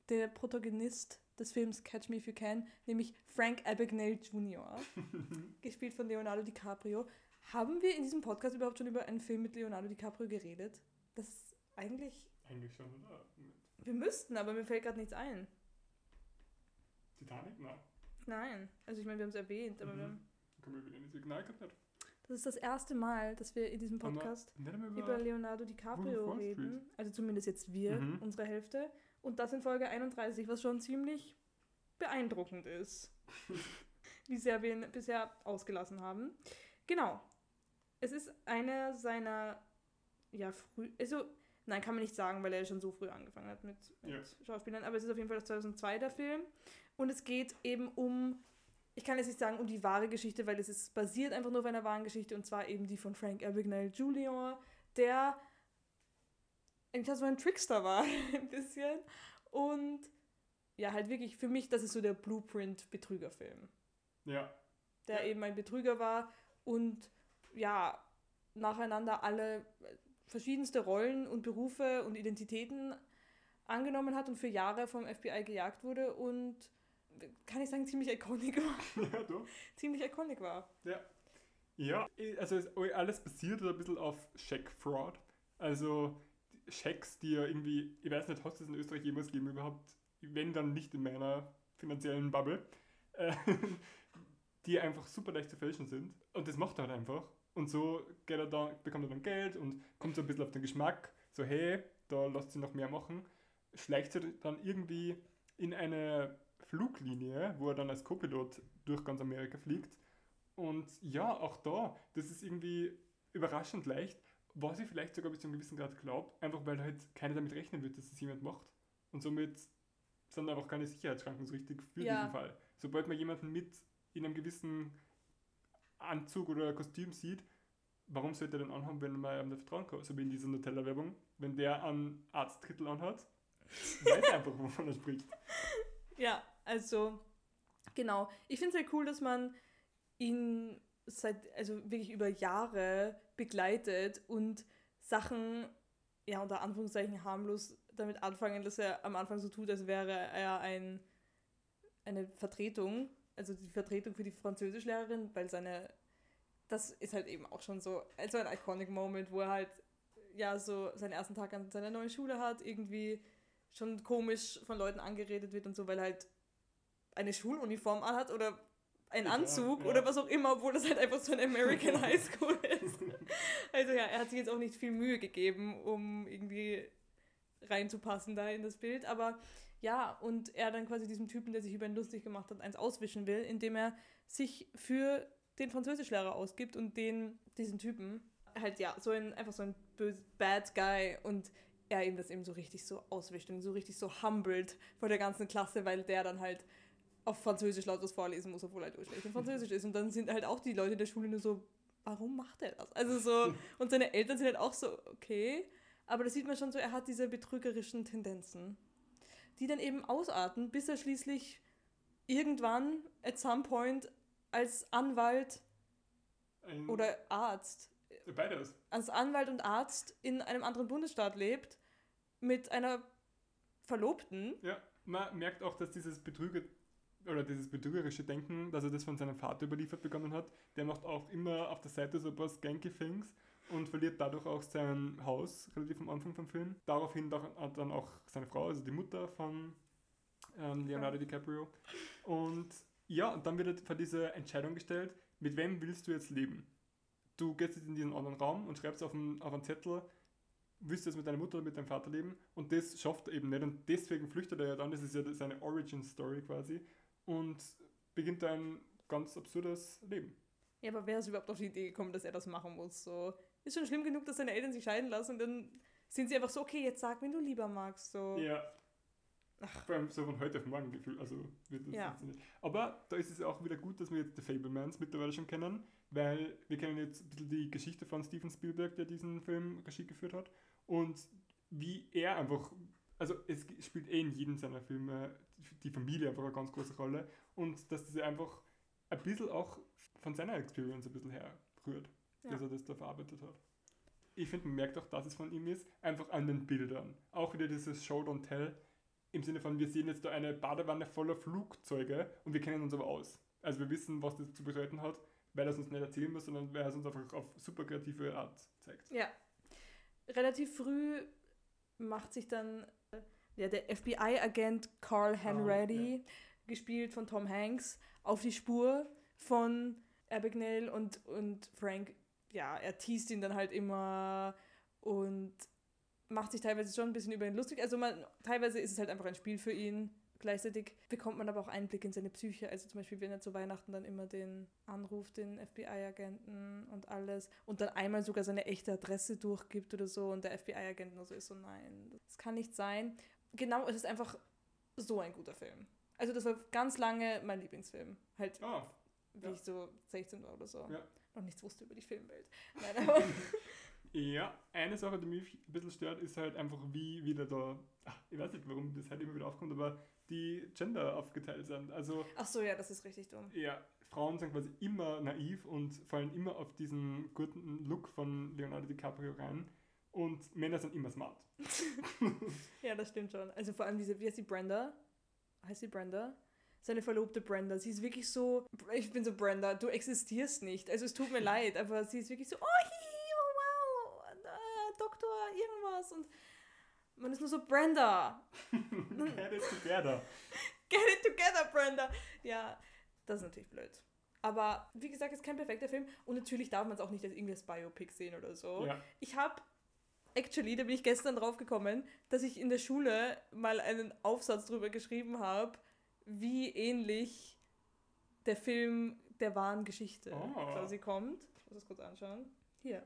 der Protagonist des Films Catch Me If You Can, nämlich Frank Abagnale Jr., gespielt von Leonardo DiCaprio. Haben wir in diesem Podcast überhaupt schon über einen Film mit Leonardo DiCaprio geredet? Das ist eigentlich.
Eigentlich schon, oder?
Wir müssten, aber mir fällt gerade nichts ein.
Titanic? Nein.
Nein. Also ich meine, wir haben es erwähnt, aber
Mhm.
wir haben,
Kann man wieder ins Signal gehabt nicht.
das ist das erste Mal, dass wir in diesem
wir
Podcast über
über.
Leonardo DiCaprio reden. Also zumindest jetzt wir,
Mhm.
unsere Hälfte. Und das in Folge 31, was schon ziemlich beeindruckend ist. Wie sehr wir ihn bisher ausgelassen haben. Genau. Es ist einer seiner, ja, früh, also, nein, kann man nicht sagen, weil er schon so früh angefangen hat mit, mit
Ja.
Schauspielern, aber es ist auf jeden Fall das 2002er Film. Und es geht eben um, ich kann jetzt nicht sagen um die wahre Geschichte, weil es ist basiert einfach nur auf einer wahren Geschichte und zwar eben die von Frank Abagnale Jr., der eigentlich so ein Trickster war, ein bisschen. Und ja, halt wirklich für mich, das ist so der Blueprint-Betrügerfilm
Ja.
der
Ja.
eben ein Betrüger war und ja, nacheinander alle verschiedenste Rollen und Berufe und Identitäten angenommen hat und für Jahre vom FBI gejagt wurde und kann ich sagen, ziemlich iconic war.
ja, doch.
ziemlich iconic war.
Ja. Ja, also alles basiert ein bisschen auf Check Fraud. Also Schecks, die ja irgendwie, ich weiß nicht, hast du es in Österreich jemals gegeben überhaupt, wenn dann nicht in meiner finanziellen Bubble, äh, die einfach super leicht zu fälschen sind. Und das macht er halt einfach. Und so geht er dann, bekommt er dann Geld und kommt so ein bisschen auf den Geschmack, so hey, da lasst sie noch mehr machen. Schleicht sich dann irgendwie in eine Fluglinie, wo er dann als Co-Pilot durch ganz Amerika fliegt. Und ja, auch da, das ist irgendwie überraschend leicht, was ich vielleicht sogar bis zu einem gewissen Grad glaube, einfach weil halt keiner damit rechnen wird, dass es jemand macht. Und somit sind einfach keine Sicherheitsschranken so richtig für
Ja.
diesen Fall. Sobald man jemanden mit in einem gewissen Anzug oder Kostüm sieht, warum sollte er den anhaben, wenn man ihm nicht vertrauen kann? So wie in dieser Nutella-Werbung. Wenn der einen Arzttitel anhat, weiß er einfach, wovon er spricht.
Ja, also genau. Ich finde es sehr cool, dass man ihn seit, also wirklich über Jahre begleitet und Sachen, ja, unter Anführungszeichen harmlos damit anfangen, dass er am Anfang so tut, als wäre er ein, eine Vertretung, also die Vertretung für die Französischlehrerin, weil seine, das ist halt eben auch schon so, also ein iconic Moment, wo er halt, ja, so seinen ersten Tag an seiner neuen Schule hat, irgendwie schon komisch von Leuten angeredet wird und so, weil halt eine Schuluniform anhat oder
Ja,
Anzug
ja.
oder was auch immer, obwohl das halt einfach so ein American High School ist. Also ja, er hat sich jetzt auch nicht viel Mühe gegeben, um irgendwie reinzupassen da in das Bild, aber ja, und er dann quasi diesem Typen, der sich über ihn lustig gemacht hat, eins auswischen will, indem er sich für den Französischlehrer ausgibt und den, diesen Typen, halt ja, so ein, einfach so ein bad guy und er ihm das eben so richtig so auswischt und so richtig so humbled vor der ganzen Klasse, weil der dann halt auf Französisch laut was vorlesen muss, obwohl er durchschlecht in Französisch ist. Und dann sind halt auch die Leute in der Schule nur so, warum macht er das? Also so, und seine Eltern sind halt auch so, okay. Aber da sieht man schon so, er hat diese betrügerischen Tendenzen, die dann eben ausarten, bis er schließlich irgendwann, at some point, als Anwalt
Ein,
oder Arzt,
beides.
als Anwalt und Arzt in einem anderen Bundesstaat lebt, mit einer Verlobten.
Ja, man merkt auch, dass dieses Betrüger oder dieses betrügerische Denken, dass er das von seinem Vater überliefert bekommen hat, der macht auch immer auf der Seite so ein paar skanky Things und verliert dadurch auch sein Haus relativ am Anfang vom Film. Daraufhin hat dann auch seine Frau, also die Mutter von ähm, Leonardo DiCaprio. Und ja, und dann wird er vor diese Entscheidung gestellt, mit wem willst du jetzt leben? Du gehst jetzt in diesen anderen Raum und schreibst auf einen, auf einen Zettel, willst du jetzt mit deiner Mutter oder mit deinem Vater leben? Und das schafft er eben nicht. Und deswegen flüchtet er ja dann, das ist ja seine Origin-Story quasi. Und beginnt dann ganz absurdes Leben.
Ja, aber wer ist überhaupt auf die Idee gekommen, dass er das machen muss? So, ist schon schlimm genug, dass seine Eltern sich scheiden lassen und dann sind sie einfach so, okay, jetzt sag, wen du lieber magst. So.
Ja. Ach. Vor allem so von heute auf morgen gefühlt. Also wird das
Ja.
funktionieren. Aber da ist es auch wieder gut, dass wir jetzt The Fablemans mittlerweile schon kennen, weil wir kennen jetzt ein bisschen die Geschichte von Steven Spielberg, der diesen Film Regie geführt hat. Und wie er einfach, also es spielt eh in jedem seiner Filme die Familie einfach eine ganz große Rolle. Und dass das einfach ein bisschen auch von seiner Experience ein bisschen herrührt,
Ja.
dass er das da verarbeitet hat. Ich finde, man merkt auch, dass es von ihm ist, einfach an den Bildern. Auch wieder dieses Show Don't Tell, im Sinne von, wir sehen jetzt da eine Badewanne voller Flugzeuge und wir kennen uns aber aus. Also wir wissen, was das zu bedeuten hat, weil er es uns nicht erzählen muss, sondern weil er es uns einfach auf super kreative Art zeigt.
Ja. Relativ früh macht sich dann ja, der FBI-Agent Carl Hanratty, gespielt von Tom Hanks, auf die Spur von Abagnale und, und Frank, ja, er teast ihn dann halt immer und macht sich teilweise schon ein bisschen über ihn lustig. Also man, teilweise ist es halt einfach ein Spiel für ihn. Gleichzeitig bekommt man aber auch Einblick in seine Psyche. Also zum Beispiel, wenn er zu Weihnachten dann immer den anruft, den FBI-Agenten und alles und dann einmal sogar seine echte Adresse durchgibt oder so und der FBI-Agent nur so ist so, nein, das kann nicht sein. Genau, es ist einfach so ein guter Film. Also das war ganz lange mein Lieblingsfilm. Halt,
Ah,
wie
ja.
ich so 16 war oder so.
Ja.
Noch nichts wusste über die Filmwelt. Nein, aber
ja, eine Sache, die mich ein bisschen stört, ist halt einfach, wie wieder da, ach, ich weiß nicht, warum das halt immer wieder aufkommt, aber die Gender aufgeteilt sind. Also
Ach so, ja, das ist richtig dumm.
Ja, Frauen sind quasi immer naiv und fallen immer auf diesen guten Look von Leonardo DiCaprio rein. Und Männer sind immer smart.
Ja, das stimmt schon. Also vor allem diese, wie heißt die Brenda? Heißt sie Brenda? Seine verlobte Brenda. Sie ist wirklich so, ich bin so Brenda, du existierst nicht. Also es tut mir leid, aber sie ist wirklich so, oh, hihi, oh wow, äh, Doktor, irgendwas. Und man ist nur so, Brenda,
Get it together.
get it together, Brenda. Ja, das ist natürlich blöd. Aber wie gesagt, es ist kein perfekter Film und natürlich darf man es auch nicht als irgendwie als Biopic sehen oder so.
Ja.
Ich habe, actually, da bin ich gestern drauf gekommen, dass ich in der Schule mal einen Aufsatz drüber geschrieben habe, wie ähnlich der Film der wahren Geschichte
Oh.
quasi kommt. Ich muss das kurz anschauen. Hier.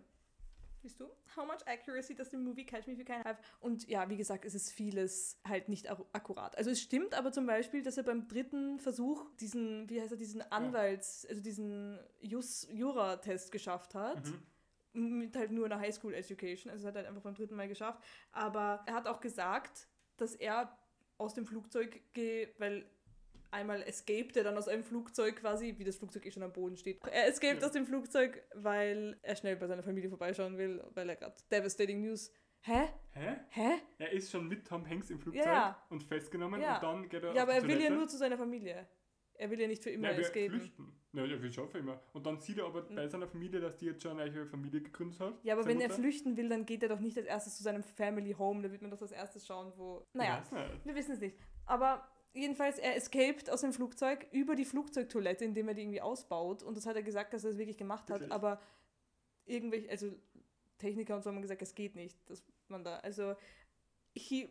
Siehst du? How much accuracy does the movie Catch Me If You Can have? Und ja, wie gesagt, es ist vieles halt nicht ak- akkurat. Also es stimmt aber zum Beispiel, dass er beim dritten Versuch diesen, wie heißt er, diesen Anwalts-, also diesen Jus Jura-Test geschafft hat
Mhm.
Mit halt nur einer Highschool-Education. Also es hat er halt einfach beim dritten Mal geschafft. Aber er hat auch gesagt, dass er aus dem Flugzeug geht, weil einmal escaped er dann aus einem Flugzeug quasi, wie das Flugzeug eh schon am Boden steht. Er escaped
Ja.
aus dem Flugzeug, weil er schnell bei seiner Familie vorbeischauen will, weil er gerade devastating News. Hä?
Hä?
Hä?
Er ist schon mit Tom Hanks im Flugzeug
Ja.
und festgenommen
Ja.
und dann geht er
Ja, aber er will ja nur zu seiner Familie. Er will ja nicht für immer
Nein,
escapen.
flüchten. Ja, er schon für immer. Und dann sieht er aber bei seiner Familie, dass die jetzt schon eine Familie gegründet hat.
Ja, aber wenn er
Mutter.
flüchten will, dann geht er doch nicht als erstes zu seinem Family Home. Da wird man doch als erstes schauen, wo. Naja,
Ich.
Wir wissen es nicht. Aber jedenfalls, er escaped aus dem Flugzeug über die Flugzeugtoilette, indem er die irgendwie ausbaut. Und das hat er gesagt, dass er es wirklich gemacht hat.
Wirklich?
Aber irgendwelche, also Techniker und so haben gesagt, es geht nicht, dass man da, also he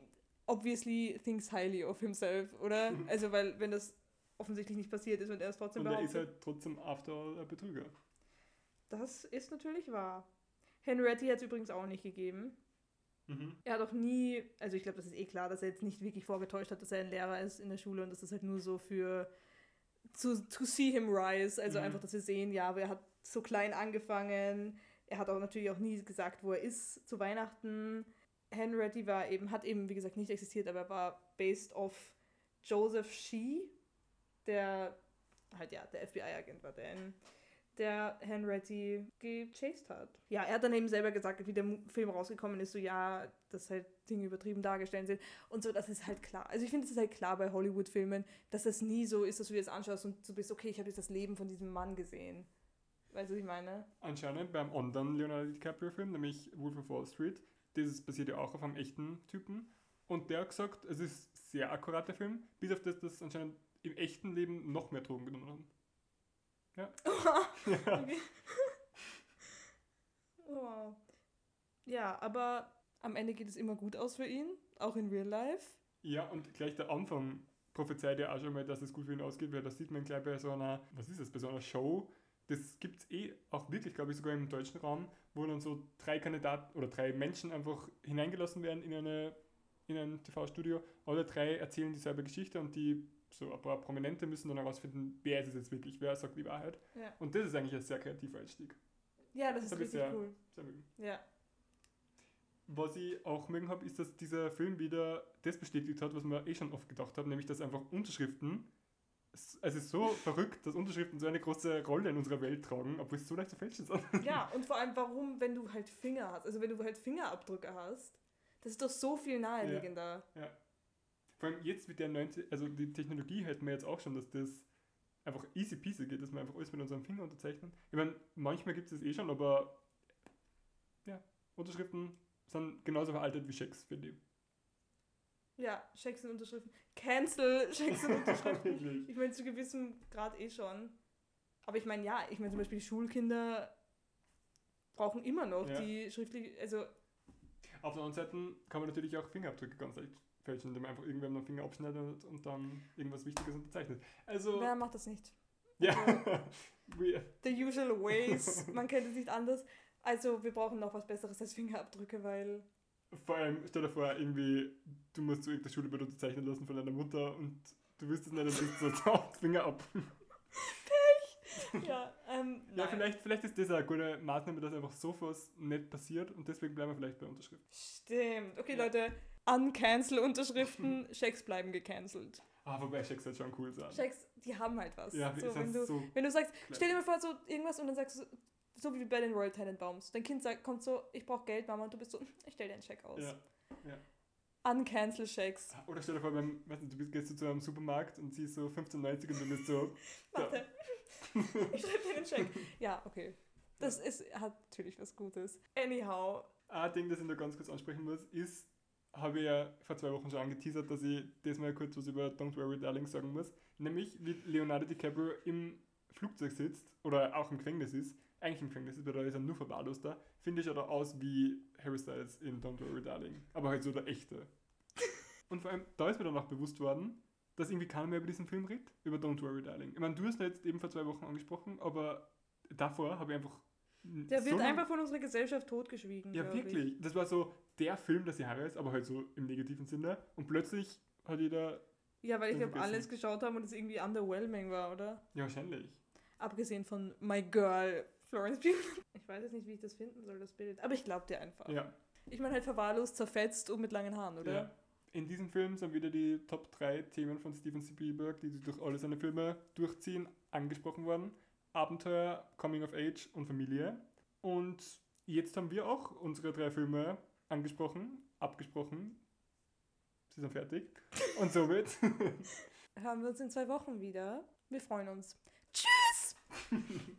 obviously thinks highly of himself, oder? also, weil, wenn das offensichtlich nicht passiert ist und er es trotzdem
Und er ist
behauptet.
halt trotzdem after all ein Betrüger.
Das ist natürlich wahr. Henriette hat es übrigens auch nicht gegeben.
Mhm.
Er hat auch nie, also ich glaube, das ist eh klar, dass er jetzt nicht wirklich vorgetäuscht hat, dass er ein Lehrer ist in der Schule und das ist halt nur so für zu to see him rise, also
Mhm.
einfach, dass wir sehen, ja, aber er hat so klein angefangen. Er hat auch natürlich auch nie gesagt, wo er ist zu Weihnachten. Henriette war eben, hat eben, wie gesagt, nicht existiert, aber er war based off Joseph Shee, der halt ja, der FBI-Agent war, der der Henriette gechased hat. Ja, er hat dann eben selber gesagt, wie der Film rausgekommen ist, so ja, dass halt Dinge übertrieben dargestellt sind und so, das ist halt klar. Also ich finde, es ist halt klar bei Hollywood-Filmen, dass das nie so ist, dass du dir das anschaust und du bist, okay, ich habe jetzt das Leben von diesem Mann gesehen. Weißt du, was ich meine?
Anscheinend beim anderen Leonardo DiCaprio-Film, nämlich Wolf of Wall Street, das basiert ja auch auf einem echten Typen. Und der hat gesagt, es ist sehr akkurater Film, bis auf das, dass anscheinend im echten Leben noch mehr Drogen genommen haben. Ja. ja.
Okay. wow. Ja, aber am Ende geht es immer gut aus für ihn, auch in Real Life.
ja, und gleich der Anfang prophezeit ja auch schon mal, dass es gut für ihn ausgeht, weil das sieht man gleich bei so einer, was ist das, bei so einer Show. Das gibt es eh auch wirklich, glaube ich, sogar im deutschen Raum, wo dann so drei Kandidaten oder drei Menschen einfach hineingelassen werden in, eine, in ein TV-Studio. Alle drei erzählen dieselbe Geschichte und die so ein paar Prominente müssen dann herausfinden, wer ist es jetzt wirklich, wer sagt die Wahrheit.
Ja.
Und das ist eigentlich ein sehr kreativer Einstieg.
Ja, das ist
hab ich
richtig
sehr-
cool.
Sehr mögen.
Ja.
Was ich auch mögen habe, ist, dass dieser Film wieder das bestätigt hat, was wir eh schon oft gedacht haben, nämlich dass einfach Unterschriften, es ist so verrückt, dass Unterschriften so eine große Rolle in unserer Welt tragen, obwohl es so leicht zu fälschen sind.
Ja, und vor allem, warum, wenn du halt Finger hast, also wenn du halt Fingerabdrücke hast, das ist doch so viel naheliegender.
Vor allem jetzt mit der 90, also die Technologie hätten wir jetzt auch schon, dass das einfach easy peasy geht, dass wir einfach alles mit unserem Finger unterzeichnen. Ich meine, manchmal gibt es das eh schon, aber ja, Unterschriften sind genauso veraltet wie Schecks, finde ich.
Ja, Schecks und Unterschriften. Cancel Schecks und Unterschriften. Ich meine, zu gewissem Grad eh schon. Aber ich meine, ja, ich meine zum Beispiel Schulkinder brauchen immer noch
Ja.
die schriftlich, also
Auf der anderen Seite kann man natürlich auch Fingerabdrücke ganz leicht fälschen, indem man einfach irgendwem den Finger abschneidet und dann irgendwas Wichtiges unterzeichnet. Also,
wer macht das nicht?
ja. We-
The usual ways, man kennt es nicht anders. Also wir brauchen noch was Besseres als Fingerabdrücke, weil
Vor allem, stell dir vor, irgendwie, du musst zu irgendeiner Schule unterzeichnen lassen von deiner Mutter und du wirst es nicht, dann bist du so, Finger ab.
ja, ähm,
Ja,
nein.
vielleicht, vielleicht ist das eine gute Maßnahme, dass einfach so was nicht passiert und deswegen bleiben wir vielleicht bei Unterschrift.
Stimmt. Okay,
Ja.
Leute, uncancel Unterschriften, Schecks bleiben gecancelt.
Ah, wobei Checks halt schon cool sein.
Schecks, die haben halt was.
Ja,
so, wenn, du,
so.
wenn du sagst,
Klar.
stell dir mal vor, so irgendwas und dann sagst du, so wie bei den Royal Tenenbaums. Dein Kind sagt, kommt so, ich brauche Geld, Mama, und du bist so, ich stell dir einen Scheck aus.
Ja.
Uncancel Schecks.
Oder stell dir vor, beim, weißt du, du gehst du zu einem Supermarkt und siehst so 15,90 und du bist so,
Warte. ich schreibe dir einen Scheck. Ja, okay. Das ist, hat natürlich was Gutes. Anyhow,
Ein Ding, das ich noch ganz kurz ansprechen muss, ist, habe ich ja vor zwei Wochen schon angeteasert, dass ich diesmal kurz was über Don't Worry Darling sagen muss. Nämlich, wie Leonardo DiCaprio im Flugzeug sitzt oder auch im Gefängnis ist. Eigentlich im Gefängnis ist, weil da ist er nur verwahrlost da. Finde ich oder aus wie Harry Styles in Don't Worry Darling. Aber halt so der echte. Und vor allem, da ist mir dann auch bewusst worden, dass irgendwie keiner mehr über diesen Film redet, über Don't Worry Darling. Ich meine, du hast ihn jetzt eben vor zwei Wochen angesprochen, aber davor habe ich einfach.
Der wird
so
einfach von unserer Gesellschaft totgeschwiegen.
ja,
glaub ich.
wirklich. Das war so der Film des Jahres, aber halt so im negativen Sinne. Und plötzlich hat jeder.
Ja, weil ich glaube, alles geschaut haben und es irgendwie underwhelming war, oder?
Ja, wahrscheinlich.
Abgesehen von My Girl, Florence Pugh. Ich weiß jetzt nicht, wie ich das finden soll, das Bild. Aber ich glaube dir einfach.
Ja.
Ich meine halt verwahrlost, zerfetzt und mit langen Haaren, oder?
ja. In diesem Film sind wieder die Top 3 Themen von Steven Spielberg, die durch alle seine Filme durchziehen, angesprochen worden. Abenteuer, Coming of Age und Familie. Und jetzt haben wir auch unsere drei Filme angesprochen, abgesprochen. Sie sind fertig. Und somit
Hören wir uns in zwei Wochen wieder. Wir freuen uns. Tschüss!